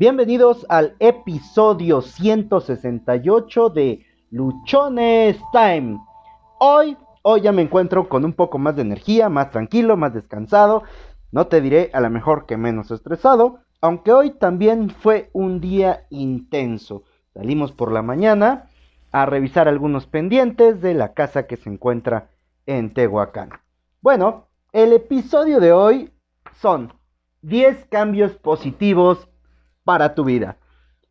Bienvenidos al episodio 168 de Luchones Time. Hoy, hoy ya me encuentro con un poco más de energía, más tranquilo, más descansado. No te diré a lo mejor que menos estresado, aunque hoy también fue un día intenso. Salimos por la mañana a revisar algunos pendientes de la casa que se encuentra en Tehuacán. Bueno, el episodio de hoy son 10 cambios positivos para tu vida.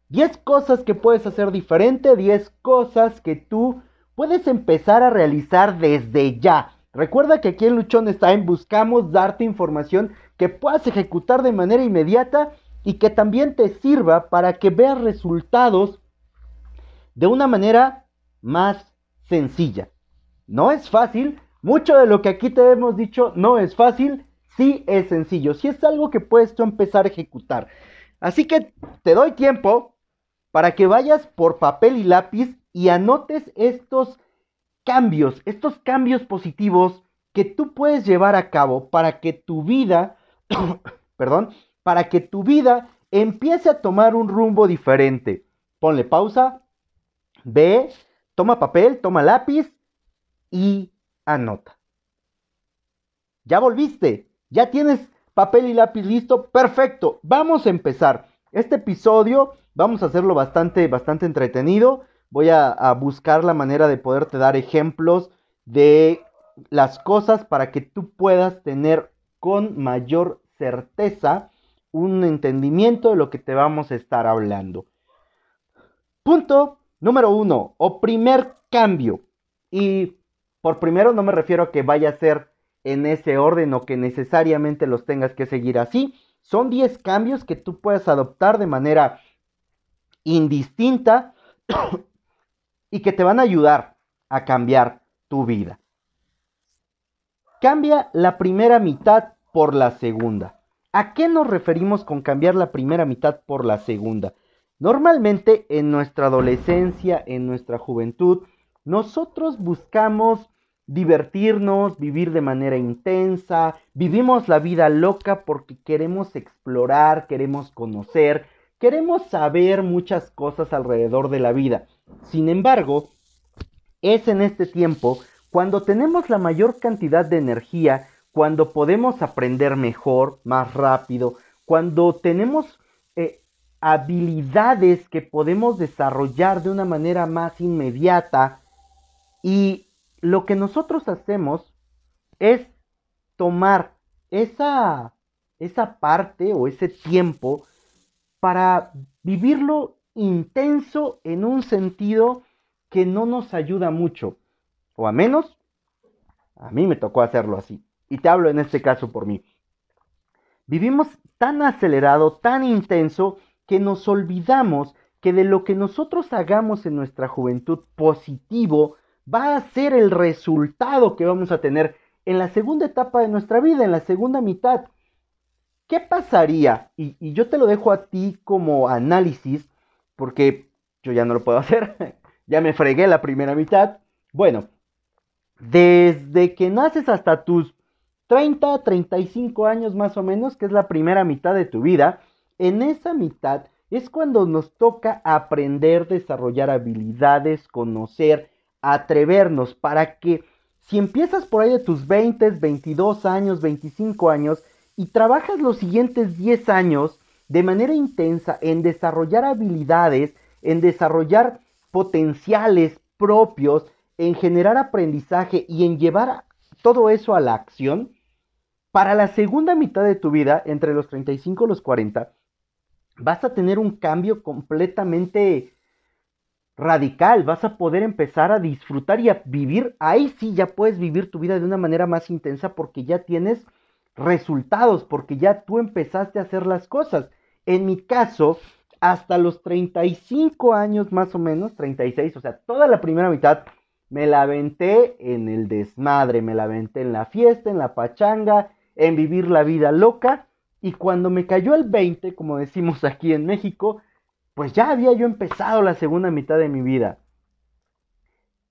10 cosas que puedes hacer diferente, 10 cosas que tú puedes empezar a realizar desde ya. Recuerda que aquí en Luchón Time buscamos darte información que puedas ejecutar de manera inmediata y que también te sirva para que veas resultados de una manera más sencilla. No es fácil, mucho de lo que aquí te hemos dicho no es fácil, sí es sencillo, sí es algo que puedes tú empezar a ejecutar. Así que te doy tiempo para que vayas por papel y lápiz y anotes estos cambios, estos cambios positivos que tú puedes llevar a cabo para que tu vida, perdón, para que tu vida empiece a tomar un rumbo diferente. Ponle pausa, ve, toma papel, toma lápiz y anota. Ya volviste, ya tienes papel y lápiz listo, perfecto. Vamos a empezar. Este episodio vamos a hacerlo bastante, bastante entretenido. Voy a, a buscar la manera de poderte dar ejemplos de las cosas para que tú puedas tener con mayor certeza un entendimiento de lo que te vamos a estar hablando. Punto número uno, o primer cambio. Y por primero no me refiero a que vaya a ser en ese orden o que necesariamente los tengas que seguir así. Son 10 cambios que tú puedes adoptar de manera indistinta y que te van a ayudar a cambiar tu vida. Cambia la primera mitad por la segunda. ¿A qué nos referimos con cambiar la primera mitad por la segunda? Normalmente en nuestra adolescencia, en nuestra juventud, nosotros buscamos divertirnos, vivir de manera intensa, vivimos la vida loca porque queremos explorar, queremos conocer, queremos saber muchas cosas alrededor de la vida. Sin embargo, es en este tiempo cuando tenemos la mayor cantidad de energía, cuando podemos aprender mejor, más rápido, cuando tenemos eh, habilidades que podemos desarrollar de una manera más inmediata y lo que nosotros hacemos es tomar esa, esa parte o ese tiempo para vivirlo intenso en un sentido que no nos ayuda mucho. O a menos, a mí me tocó hacerlo así. Y te hablo en este caso por mí. Vivimos tan acelerado, tan intenso, que nos olvidamos que de lo que nosotros hagamos en nuestra juventud positivo, va a ser el resultado que vamos a tener en la segunda etapa de nuestra vida, en la segunda mitad. ¿Qué pasaría? Y, yo te lo dejo a ti como análisis, porque yo ya no lo puedo hacer, ya me fregué la primera mitad. Bueno, desde que naces hasta tus 30, 35 años más o menos, que es la primera mitad de tu vida, en esa mitad es cuando nos toca aprender, desarrollar habilidades, conocer, atrevernos para que si empiezas por ahí de tus 20, 22 años, 25 años y trabajas los siguientes 10 años de manera intensa en desarrollar habilidades, en desarrollar potenciales propios, en generar aprendizaje y en llevar todo eso a la acción, para la segunda mitad de tu vida, entre los 35 y los 40, vas a tener un cambio completamente radical, vas a poder empezar a disfrutar y a vivir, ahí sí ya puedes vivir tu vida de una manera más intensa porque ya tienes resultados, porque ya tú empezaste a hacer las cosas. En mi caso, hasta los 35 años más o menos, 36, o sea, toda la primera mitad, me la aventé en el desmadre, me la aventé en la fiesta, en la pachanga, en vivir la vida loca. Y cuando me cayó el 20, como decimos aquí en México, pues ya había yo empezado la segunda mitad de mi vida.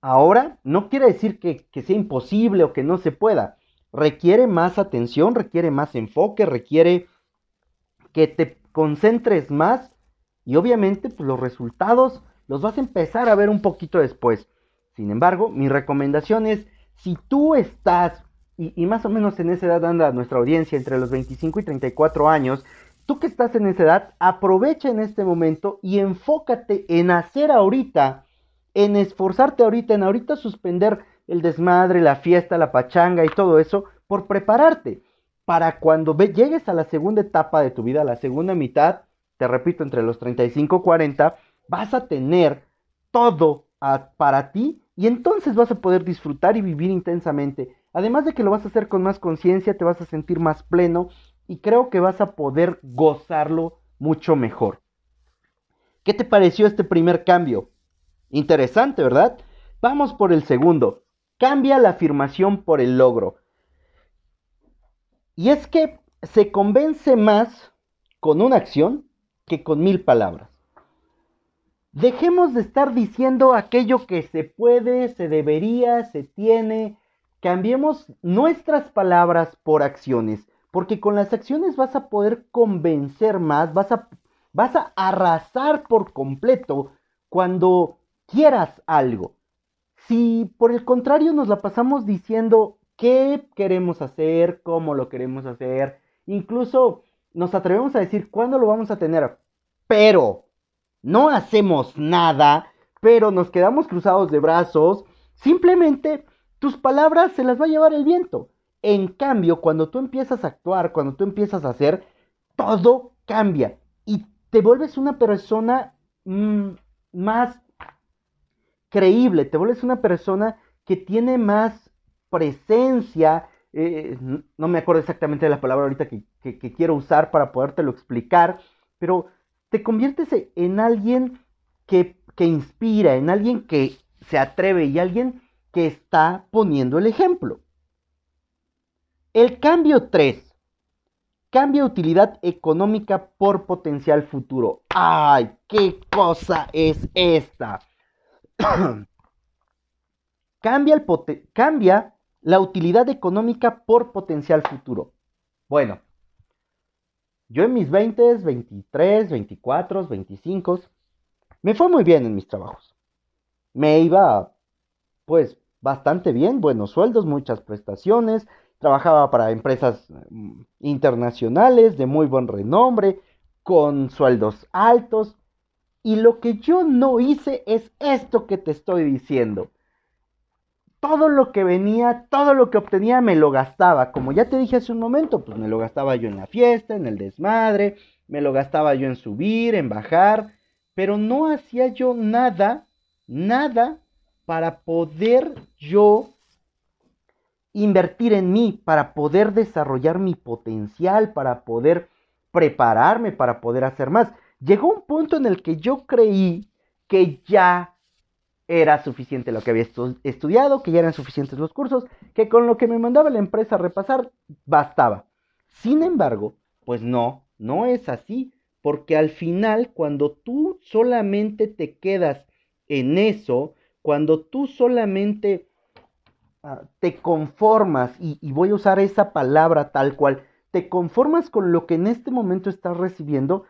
Ahora no quiere decir que, sea imposible o que no se pueda. Requiere más atención, requiere más enfoque, requiere que te concentres más Y obviamente, pues los resultados los vas a empezar a ver un poquito después. Sin embargo, mi recomendación es, si tú estás, y, más o menos en esa edad anda nuestra audiencia, entre los 25 y 34 años, tú que estás en esa edad, aprovecha en este momento y enfócate en hacer ahorita, en esforzarte ahorita, en ahorita suspender el desmadre, la fiesta, la pachanga y todo eso, por prepararte para cuando llegues a la segunda etapa de tu vida, la segunda mitad, te repito, entre los 35 y 40, vas a tener todo para ti y entonces vas a poder disfrutar y vivir intensamente. Además de que lo vas a hacer con más conciencia, te vas a sentir más pleno y creo que vas a poder gozarlo mucho mejor. ¿Qué te pareció este primer cambio? Interesante, ¿verdad? Vamos por el segundo. Cambia la afirmación por el logro. Y es que se convence más con una acción que con mil palabras. Dejemos de estar diciendo aquello que se puede, se debería, se tiene. Cambiemos nuestras palabras por acciones, porque con las acciones vas a poder convencer más, vas a, vas a arrasar por completo cuando quieras algo. Si por el contrario nos la pasamos diciendo qué queremos hacer, cómo lo queremos hacer, incluso nos atrevemos a decir cuándo lo vamos a tener, pero no hacemos nada, pero nos quedamos cruzados de brazos, simplemente tus palabras se las va a llevar el viento. En cambio, cuando tú empiezas a actuar, cuando tú empiezas a hacer, todo cambia y te vuelves una persona mm, más creíble, te vuelves una persona que tiene más presencia, eh, no me acuerdo exactamente de la palabra ahorita que, que quiero usar para podértelo explicar, pero te conviertes en alguien que, inspira, en alguien que se atreve y alguien que está poniendo el ejemplo. El cambio 3. Cambia utilidad económica por potencial futuro. ¡Ay, qué cosa es esta! cambia, el cambia la utilidad económica por potencial futuro. Bueno, yo en mis 20, 23, 24, 25, me fue muy bien en mis trabajos. Me iba, pues, bastante bien, buenos sueldos, muchas prestaciones, trabajaba para empresas mm, internacionales de muy buen renombre, con sueldos altos. Y lo que yo no hice es esto que te estoy diciendo todo lo que venía, todo lo que obtenía me lo gastaba. Como ya te dije hace un momento, pues me lo gastaba yo en la fiesta, en el desmadre, me lo gastaba yo en subir, en bajar, pero no hacía yo nada, nada para poder yo invertir en mí, para poder desarrollar mi potencial, para poder prepararme, para poder hacer más. Llegó un punto en el que yo creí que ya era suficiente lo que había estudiado, que ya eran suficientes los cursos, que con lo que me mandaba la empresa a repasar bastaba. Sin embargo, pues no, no es así, porque al final cuando tú solamente te quedas en eso, cuando tú solamente te conformas, y, y voy a usar esa palabra tal cual, te conformas con lo que en este momento estás recibiendo,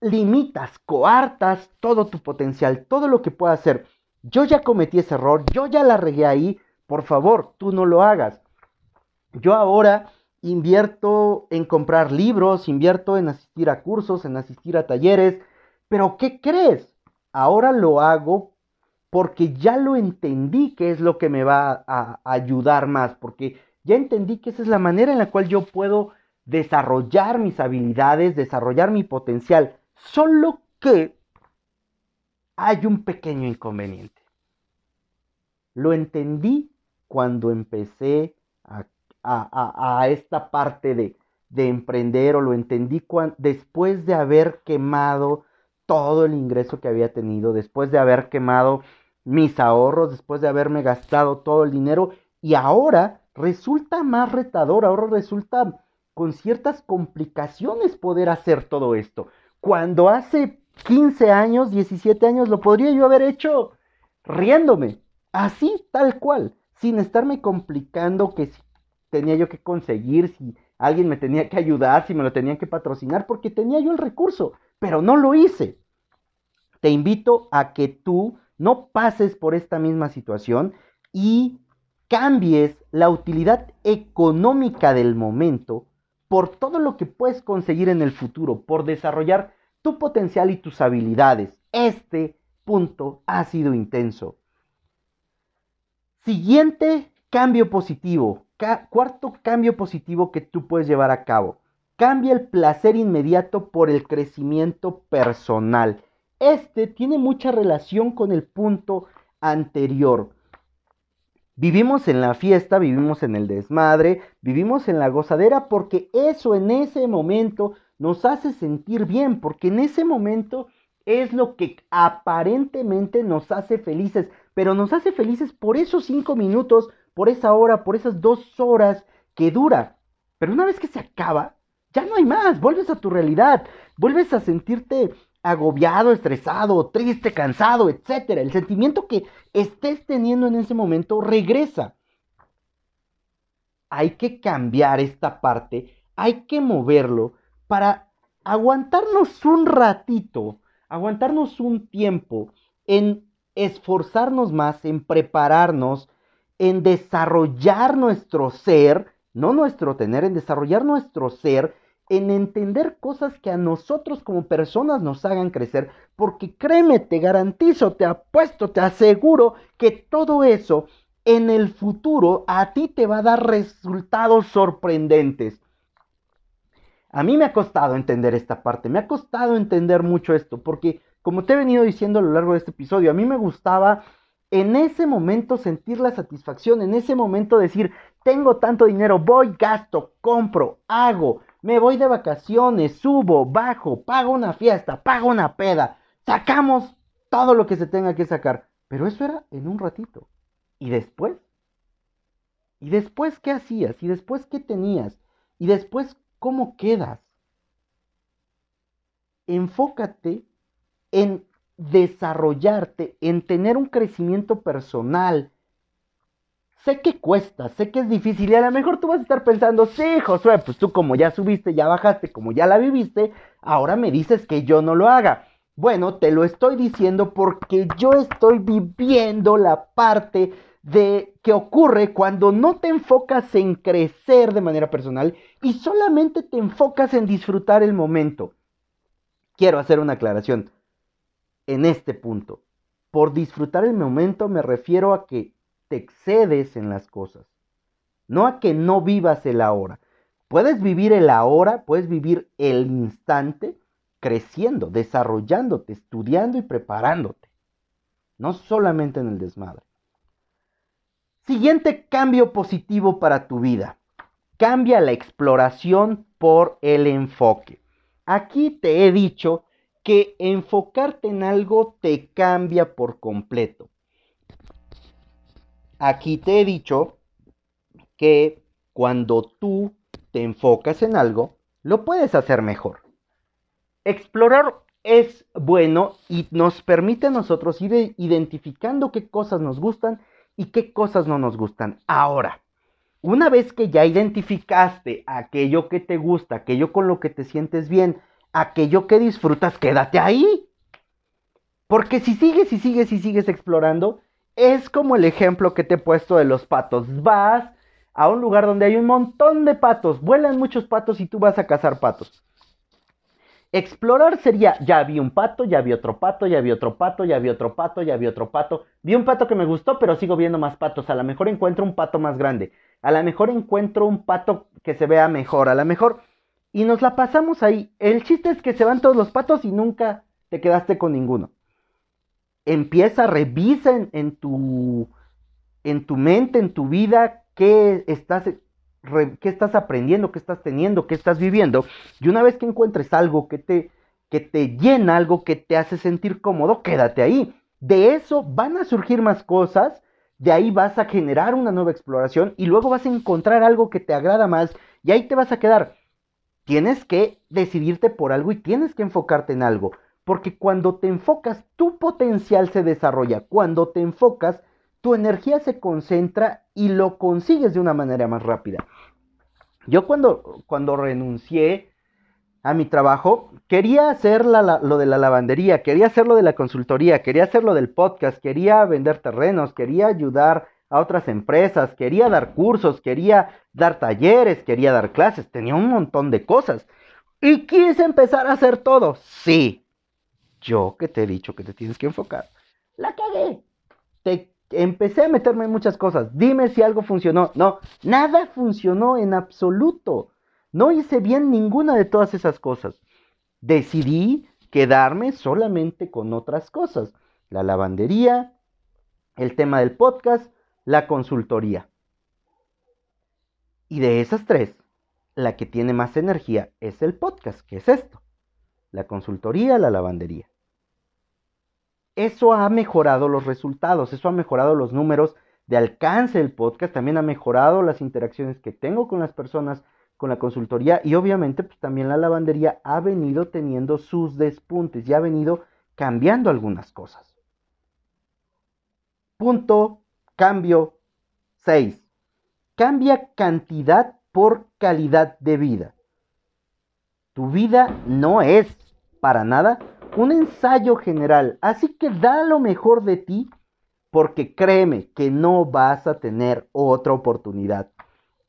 limitas, coartas todo tu potencial, todo lo que puedas hacer. Yo ya cometí ese error, yo ya la regué ahí, por favor, tú no lo hagas. Yo ahora invierto en comprar libros, invierto en asistir a cursos, en asistir a talleres, pero ¿qué crees? Ahora lo hago porque ya lo entendí que es lo que me va a ayudar más, porque ya entendí que esa es la manera en la cual yo puedo desarrollar mis habilidades, desarrollar mi potencial. Solo que hay un pequeño inconveniente. Lo entendí cuando empecé a, esta parte de, emprender o lo entendí después de haber quemado todo el ingreso que había tenido, después de haber quemado mis ahorros, después de haberme gastado todo el dinero y ahora resulta más retador, ahora resulta con ciertas complicaciones poder hacer todo esto cuando hace 15 años, 17 años, lo podría yo haber hecho riéndome, así, tal cual, sin estarme complicando que si tenía yo que conseguir, si alguien me tenía que ayudar, si me lo tenían que patrocinar, porque tenía yo el recurso, pero no lo hice. Te invito a que tú no pases por esta misma situación y cambies la utilidad económica del momento por todo lo que puedes conseguir en el futuro, por desarrollar tu potencial y tus habilidades. Este punto ha sido intenso. Siguiente cambio positivo, cuarto cambio positivo que tú puedes llevar a cabo. Cambia el placer inmediato por el crecimiento personal. Este tiene mucha relación con el punto anterior. Vivimos en la fiesta, vivimos en el desmadre, vivimos en la gozadera porque eso en ese momento nos hace sentir bien, porque en ese momento es lo que aparentemente nos hace felices, pero nos hace felices por esos cinco minutos, por esa hora, por esas dos horas que dura. Pero una vez que se acaba, ya no hay más, vuelves a tu realidad, vuelves a sentirte agobiado, estresado, triste, cansado, etc. El sentimiento que estés teniendo en ese momento regresa. Hay que cambiar esta parte, hay que moverlo para aguantarnos un ratito, aguantarnos un tiempo en esforzarnos más, en prepararnos, en desarrollar nuestro ser, no nuestro tener, en desarrollar nuestro ser en entender cosas que a nosotros como personas nos hagan crecer, porque créeme, te garantizo, te apuesto, te aseguro que todo eso en el futuro a ti te va a dar resultados sorprendentes. A mí me ha costado entender esta parte, me ha costado entender mucho esto, porque como te he venido diciendo a lo largo de este episodio, a mí me gustaba en ese momento sentir la satisfacción, en ese momento decir, tengo tanto dinero, voy, gasto, compro, hago, me voy de vacaciones, subo, bajo, pago una fiesta, pago una peda, sacamos todo lo que se tenga que sacar. Pero eso era en un ratito. ¿Y después? ¿Y después qué hacías? ¿Y después qué tenías? ¿Y después cómo quedas? Enfócate en desarrollarte, en tener un crecimiento personal, sé que cuesta, sé que es difícil y a lo mejor tú vas a estar pensando, sí, Josué, pues tú como ya subiste, ya bajaste, como ya la viviste, ahora me dices que yo no lo haga. Bueno, te lo estoy diciendo porque yo estoy viviendo la parte de que ocurre cuando no te enfocas en crecer de manera personal y solamente te enfocas en disfrutar el momento. Quiero hacer una aclaración en este punto. Por disfrutar el momento me refiero a que te excedes en las cosas. No a que no vivas el ahora. Puedes vivir el ahora, puedes vivir el instante creciendo, desarrollándote, estudiando y preparándote. No solamente en el desmadre. Siguiente cambio positivo para tu vida. Cambia la exploración por el enfoque. Aquí te he dicho que enfocarte en algo te cambia por completo aquí te he dicho que cuando tú te enfocas en algo, lo puedes hacer mejor. Explorar es bueno y nos permite a nosotros ir identificando qué cosas nos gustan y qué cosas no nos gustan. Ahora, una vez que ya identificaste aquello que te gusta, aquello con lo que te sientes bien, aquello que disfrutas, quédate ahí. Porque si sigues y sigues y sigues explorando, es como el ejemplo que te he puesto de los patos. Vas a un lugar donde hay un montón de patos, vuelan muchos patos y tú vas a cazar patos. Explorar sería, ya vi un pato, ya vi otro pato, ya vi otro pato, ya vi otro pato, ya vi otro pato. Vi un pato que me gustó, pero sigo viendo más patos. A lo mejor encuentro un pato más grande. A lo mejor encuentro un pato que se vea mejor. A lo mejor... Y nos la pasamos ahí. El chiste es que se van todos los patos y nunca te quedaste con ninguno empieza, revisa en, tu, en tu mente, en tu vida, qué estás, qué estás aprendiendo, qué estás teniendo, qué estás viviendo. Y una vez que encuentres algo que te, que te llena, algo que te hace sentir cómodo, quédate ahí. De eso van a surgir más cosas, de ahí vas a generar una nueva exploración y luego vas a encontrar algo que te agrada más y ahí te vas a quedar. Tienes que decidirte por algo y tienes que enfocarte en algo. Porque cuando te enfocas, tu potencial se desarrolla. Cuando te enfocas, tu energía se concentra y lo consigues de una manera más rápida. Yo cuando, cuando renuncié a mi trabajo, quería hacer lo de la lavandería, quería hacer lo de la consultoría, quería hacer lo del podcast, quería vender terrenos, quería ayudar a otras empresas, quería dar cursos, quería dar talleres, quería dar clases, tenía un montón de cosas. Y quise empezar a hacer todo. Sí, yo que te he dicho que te tienes que enfocar. La cagué. Te empecé a meterme en muchas cosas. Dime si algo funcionó. No, nada funcionó en absoluto. No hice bien ninguna de todas esas cosas. Decidí quedarme solamente con otras cosas. La lavandería, el tema del podcast, la consultoría. Y de esas tres, la que tiene más energía es el podcast, que es esto. La consultoría, la lavandería. Eso ha mejorado los resultados, eso ha mejorado los números de alcance del podcast, también ha mejorado las interacciones que tengo con las personas, con la consultoría y obviamente pues, también la lavandería ha venido teniendo sus despuntes y ha venido cambiando algunas cosas. Punto, cambio 6. Cambia cantidad por calidad de vida. Tu vida no es para nada un ensayo general, así que da lo mejor de ti porque créeme que no vas a tener otra oportunidad.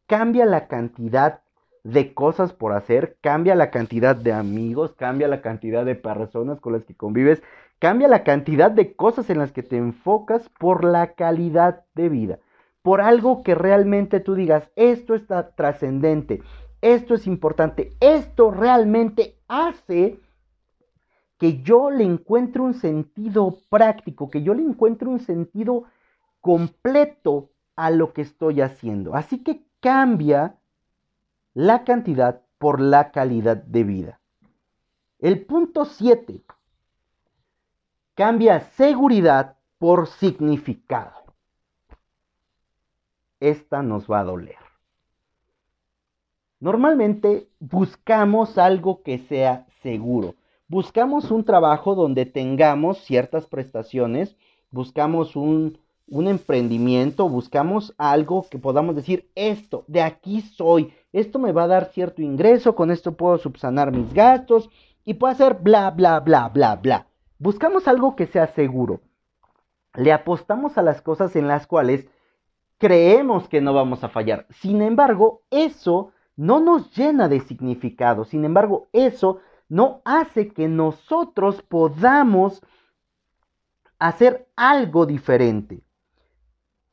Cambia la cantidad de cosas por hacer, cambia la cantidad de amigos, cambia la cantidad de personas con las que convives, cambia la cantidad de cosas en las que te enfocas por la calidad de vida, por algo que realmente tú digas, esto está trascendente, esto es importante, esto realmente hace que yo le encuentre un sentido práctico, que yo le encuentre un sentido completo a lo que estoy haciendo. Así que cambia la cantidad por la calidad de vida. El punto 7 cambia seguridad por significado. Esta nos va a doler. Normalmente buscamos algo que sea seguro. Buscamos un trabajo donde tengamos ciertas prestaciones, buscamos un, un emprendimiento, buscamos algo que podamos decir, esto, de aquí soy, esto me va a dar cierto ingreso, con esto puedo subsanar mis gastos y puedo hacer bla, bla, bla, bla, bla. Buscamos algo que sea seguro. Le apostamos a las cosas en las cuales creemos que no vamos a fallar. Sin embargo, eso no nos llena de significado. Sin embargo, eso no hace que nosotros podamos hacer algo diferente.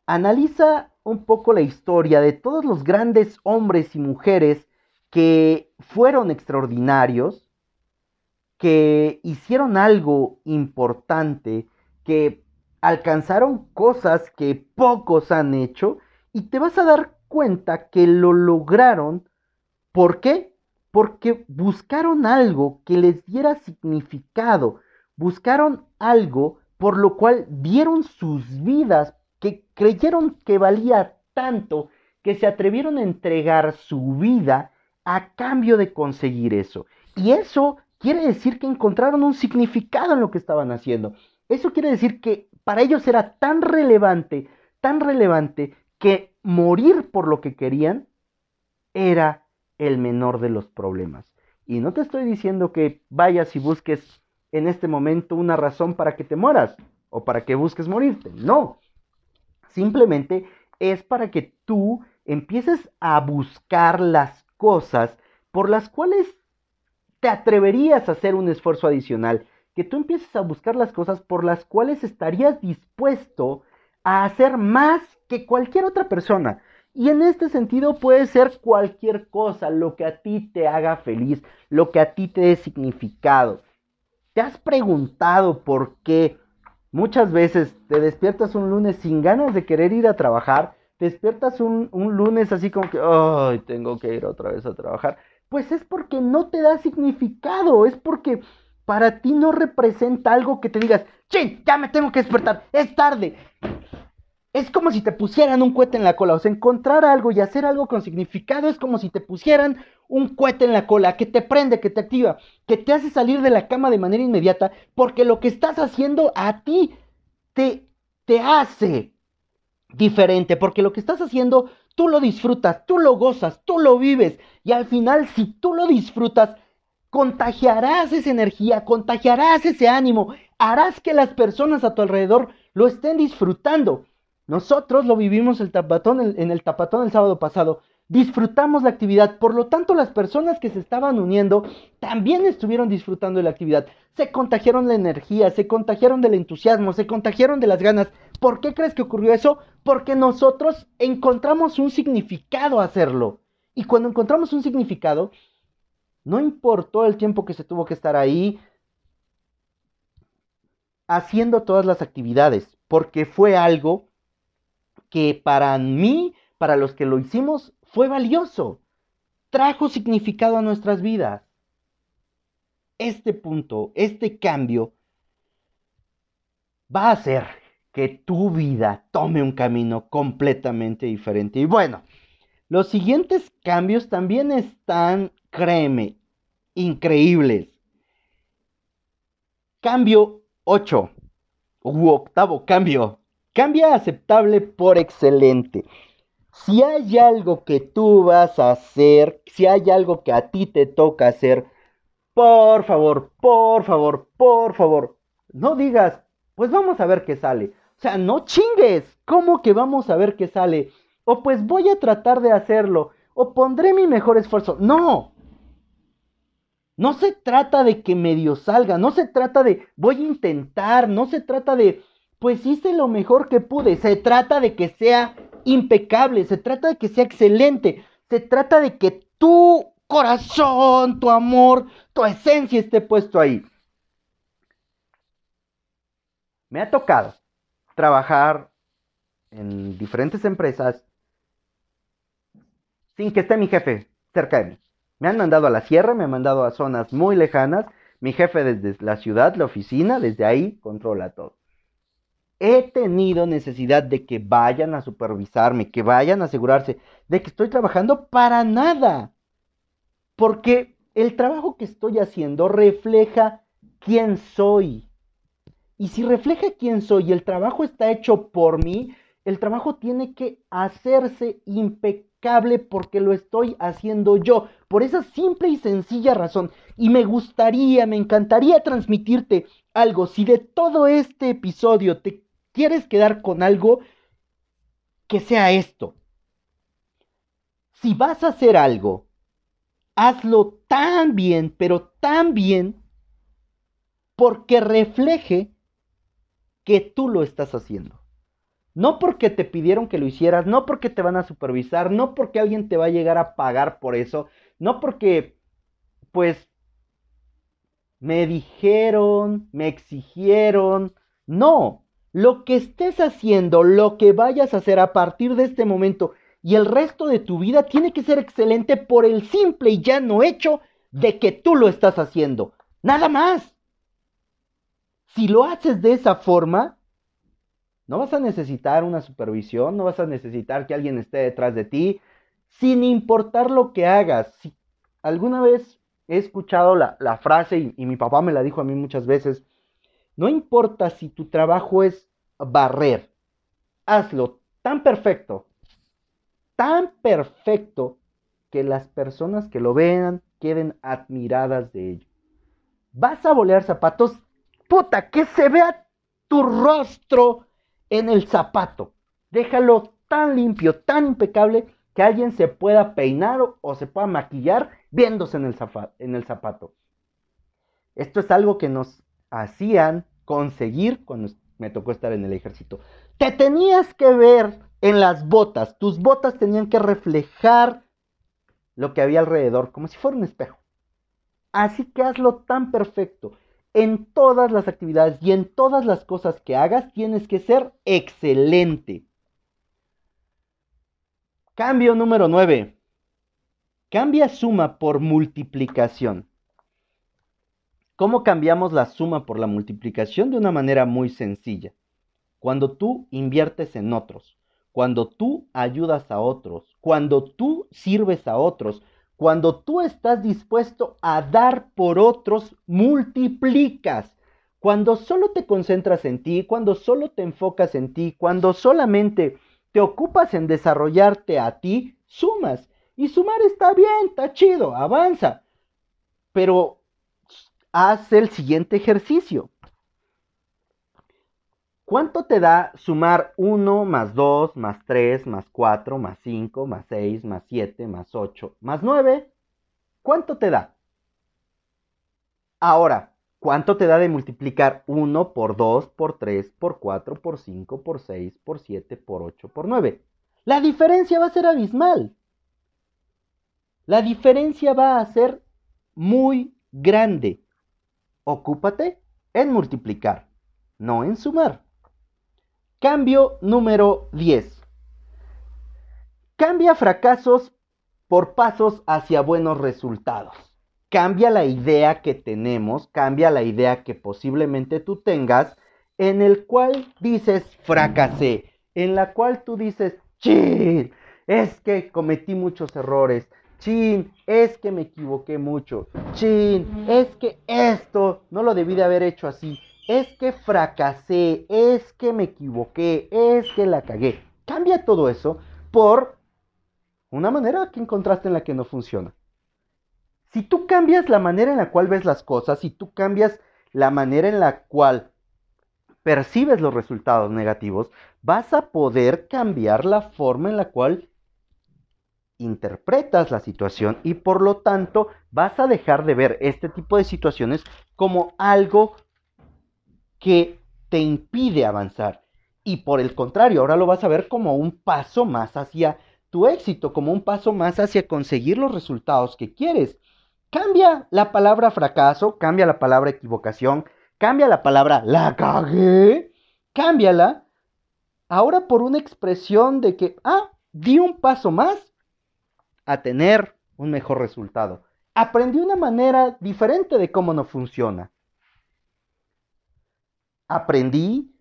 Analiza un poco la historia de todos los grandes hombres y mujeres que fueron extraordinarios, que hicieron algo importante, que alcanzaron cosas que pocos han hecho y te vas a dar cuenta que lo lograron. ¿Por qué? Porque buscaron algo que les diera significado, buscaron algo por lo cual dieron sus vidas que creyeron que valía tanto que se atrevieron a entregar su vida a cambio de conseguir eso. Y eso quiere decir que encontraron un significado en lo que estaban haciendo. Eso quiere decir que para ellos era tan relevante, tan relevante, que morir por lo que querían era el menor de los problemas. Y no te estoy diciendo que vayas y busques en este momento una razón para que te mueras o para que busques morirte. No, Simplemente es para que tú empieces a buscar las cosas por las cuales te atreverías a hacer un esfuerzo adicional, que tú empieces a buscar las cosas por las cuales estarías dispuesto a hacer más que cualquier otra persona. Y en este sentido puede ser cualquier cosa, lo que a ti te haga feliz, lo que a ti te dé significado. ¿Te has preguntado por qué Muchas veces te despiertas un lunes sin ganas de querer ir a trabajar, te despiertas un, lunes así como que, ay, tengo que ir otra vez a trabajar. Pues es porque no te da significado, es porque para ti no representa algo que te digas, ¡Chin! Ya me tengo que despertar, es tarde. Es como si te pusieran un cohete en la cola. O sea, encontrar algo y hacer algo con significado es como si te pusieran un cohete en la cola que te prende, que te activa, que te hace salir de la cama de manera inmediata, porque lo que estás haciendo a ti te, te hace diferente, porque lo que estás haciendo tú lo disfrutas, tú lo gozas, tú lo vives. Y al final, si tú lo disfrutas, contagiarás esa energía, contagiarás ese ánimo, harás que las personas a tu alrededor lo estén disfrutando. Nosotros lo vivimos el tapatón, en el tapatón el sábado pasado. Disfrutamos la actividad, por lo tanto las personas que se estaban uniendo también estuvieron disfrutando de la actividad. Se contagiaron la energía, se contagiaron del entusiasmo, se contagiaron de las ganas. ¿Por qué crees que ocurrió eso? Porque nosotros encontramos un significado hacerlo. Y cuando encontramos un significado, no importó el tiempo que se tuvo que estar ahí haciendo todas las actividades, porque fue algo que para mí, para los que lo hicimos, fue valioso. Trajo significado a nuestras vidas. Este punto, este cambio, va a hacer que tu vida tome un camino completamente diferente. Y bueno, los siguientes cambios también están, créeme, increíbles. Cambio 8 u octavo cambio. Cambia aceptable por excelente. Si hay algo que tú vas a hacer, si hay algo que a ti te toca hacer, por favor, por favor, por favor, no digas, pues vamos a ver qué sale. O sea, no chingues. ¿Cómo que vamos a ver qué sale? O pues voy a tratar de hacerlo. O pondré mi mejor esfuerzo. No. No se trata de que medio salga. No se trata de voy a intentar. No se trata de pues hice lo mejor que pude. Se trata de que sea impecable. Se trata de que sea excelente. Se trata de que tu corazón, tu amor, tu esencia esté puesto ahí. Me ha tocado trabajar en diferentes empresas sin que esté mi jefe cerca de mí. Me han mandado a la sierra, me han mandado a zonas muy lejanas. Mi jefe desde la ciudad, la oficina, desde ahí controla todo. He tenido necesidad de que vayan a supervisarme, que vayan a asegurarse de que estoy trabajando para nada. Porque el trabajo que estoy haciendo refleja quién soy. Y si refleja quién soy y el trabajo está hecho por mí, el trabajo tiene que hacerse impecable porque lo estoy haciendo yo, por esa simple y sencilla razón. Y me gustaría, me encantaría transmitirte algo. Si de todo este episodio te quieres quedar con algo, que sea esto. Si vas a hacer algo, hazlo tan bien, pero tan bien, porque refleje que tú lo estás haciendo. No porque te pidieron que lo hicieras, no porque te van a supervisar, no porque alguien te va a llegar a pagar por eso, no porque, pues, me dijeron, me exigieron. No, lo que estés haciendo, lo que vayas a hacer a partir de este momento y el resto de tu vida tiene que ser excelente por el simple y llano hecho de que tú lo estás haciendo. Nada más. Si lo haces de esa forma, no vas a necesitar una supervisión, no vas a necesitar que alguien esté detrás de ti, sin importar lo que hagas. Alguna vez he escuchado la, frase, y mi papá me la dijo a mí muchas veces, no importa si tu trabajo es barrer, hazlo tan perfecto, tan perfecto que las personas que lo vean queden admiradas de ello. Vas a bolear zapatos, puta, que se vea tu rostro en el zapato. Déjalo tan limpio, tan impecable, que alguien se pueda peinar o, se pueda maquillar viéndose en el, en el zapato. Esto es algo que nos hacían conseguir cuando me tocó estar en el ejército. Te tenías que ver en las botas. Tus botas tenían que reflejar lo que había alrededor, como si fuera un espejo. Así que hazlo tan perfecto en todas las actividades y en todas las cosas que hagas tienes que ser excelente. Cambio número 9. Cambia suma por multiplicación. ¿Cómo cambiamos la suma por la multiplicación? De una manera muy sencilla. Cuando tú inviertes en otros, cuando tú ayudas a otros, cuando tú sirves a otros, cuando tú estás dispuesto a dar por otros, multiplicas. Cuando solo te concentras en ti, cuando solo te enfocas en ti, cuando solamente te ocupas en desarrollarte a ti, sumas. Y sumar está bien, está chido, avanza. Pero haz el siguiente ejercicio. ¿Cuánto te da sumar 1 más 2 más 3 más 4 más 5 más 6 más 7 más 8 más 9? ¿Cuánto te da? Ahora, ¿cuánto te da de multiplicar 1 por 2 por 3 por 4 por 5 por 6 por 7 por 8 por 9? La diferencia va a ser abismal. La diferencia va a ser muy grande. Ocúpate en multiplicar, no en sumar. Cambio número 10. Cambia fracasos por pasos hacia buenos resultados. Cambia la idea que tenemos, cambia la idea que posiblemente tú tengas, en el cual dices fracasé, en la cual tú dices, es que cometí muchos errores, chin, es que me equivoqué mucho, chin, es que esto no lo debí de haber hecho así, es que fracasé, es que me equivoqué, es que la cagué. Cambia todo eso por una manera que encontraste en la que no funciona. Si tú cambias la manera en la cual ves las cosas, si tú cambias la manera en la cual percibes los resultados negativos, vas a poder cambiar la forma en la cual interpretas la situación y por lo tanto vas a dejar de ver este tipo de situaciones como algo que te impide avanzar. Y por el contrario, ahora lo vas a ver como un paso más hacia tu éxito, como un paso más hacia conseguir los resultados que quieres. Cambia la palabra fracaso, cambia la palabra equivocación, cambia la palabra la cagué, cámbiala ahora por una expresión de que, ah, di un paso más a tener un mejor resultado. Aprendí una manera diferente de cómo no funciona aprendí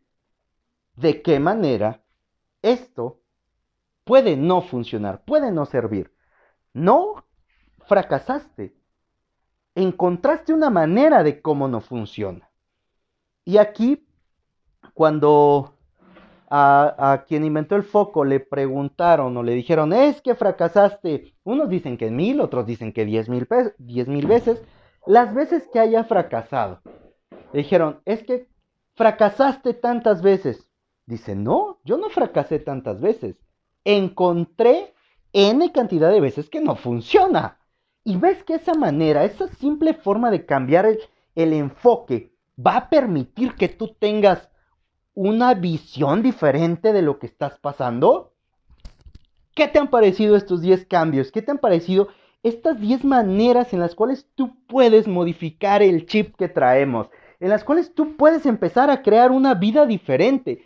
de qué manera esto puede no funcionar, puede no servir. No fracasaste. Encontraste una manera de cómo no funciona. Y aquí, cuando a, quien inventó el foco le preguntaron o le dijeron, es que fracasaste, unos dicen que mil, otros dicen que diez mil, diez mil veces, las veces que haya fracasado. Le dijeron, es que fracasaste tantas veces. Dice, no, yo no fracasé tantas veces. Encontré N cantidad de veces que no funciona. Y ves que esa manera, esa simple forma de cambiar el, el enfoque, va a permitir que tú tengas una visión diferente de lo que estás pasando. ¿Qué te han parecido estos 10 cambios? ¿Qué te han parecido estas 10 maneras en las cuales tú puedes modificar el chip que traemos? en las cuales tú puedes empezar a crear una vida diferente.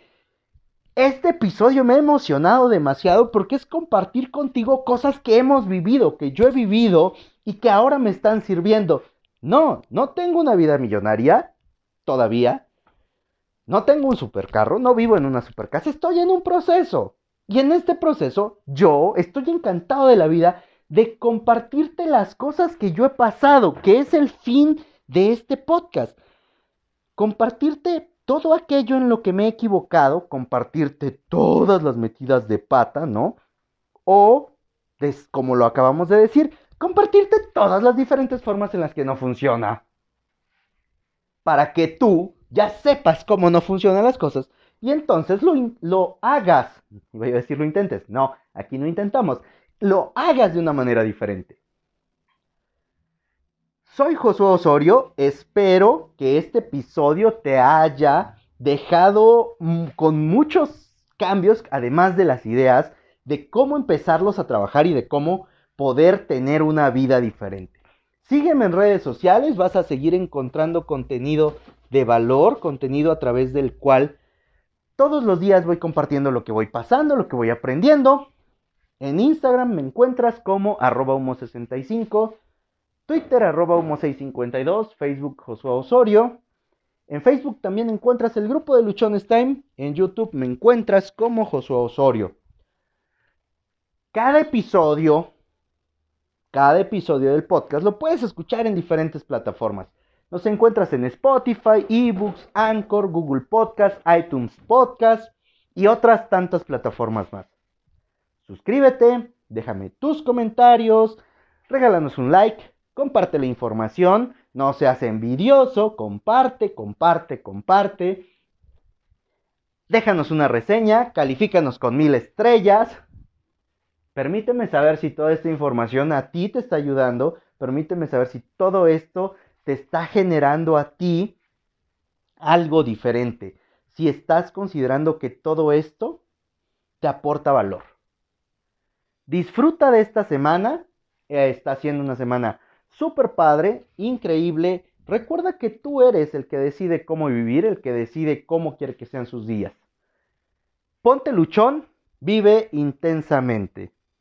Este episodio me ha emocionado demasiado porque es compartir contigo cosas que hemos vivido, que yo he vivido y que ahora me están sirviendo. No, no tengo una vida millonaria todavía. No tengo un supercarro, no vivo en una supercasa, estoy en un proceso. Y en este proceso yo estoy encantado de la vida de compartirte las cosas que yo he pasado, que es el fin de este podcast compartirte todo aquello en lo que me he equivocado, compartirte todas las metidas de pata, ¿no? O, como lo acabamos de decir, compartirte todas las diferentes formas en las que no funciona. Para que tú ya sepas cómo no funcionan las cosas y entonces lo, lo hagas. Voy a decir lo intentes. No, aquí no intentamos. Lo hagas de una manera diferente. Soy Josué Osorio, espero que este episodio te haya dejado mm, con muchos cambios, además de las ideas, de cómo empezarlos a trabajar y de cómo poder tener una vida diferente. Sígueme en redes sociales, vas a seguir encontrando contenido de valor, contenido a través del cual todos los días voy compartiendo lo que voy pasando, lo que voy aprendiendo. En Instagram me encuentras como arroba humo65. Twitter arroba humo652, Facebook Josué Osorio. En Facebook también encuentras el grupo de Luchones Time. En YouTube me encuentras como Josué Osorio. Cada episodio, cada episodio del podcast lo puedes escuchar en diferentes plataformas. Nos encuentras en Spotify, eBooks, Anchor, Google Podcast, iTunes Podcast y otras tantas plataformas más. Suscríbete, déjame tus comentarios, regálanos un like comparte la información, No seas envidioso, comparte, comparte, comparte. Déjanos una reseña, califícanos con mil estrellas. Permíteme saber si toda esta información a ti te está ayudando. Permíteme saber si todo esto te está generando a ti algo diferente. Si estás considerando que todo esto te aporta valor. Disfruta de esta semana. Eh, está siendo una semana súper padre, increíble. Recuerda que tú eres el que decide cómo vivir, el que decide cómo quiere que sean sus días. Ponte luchón, vive intensamente.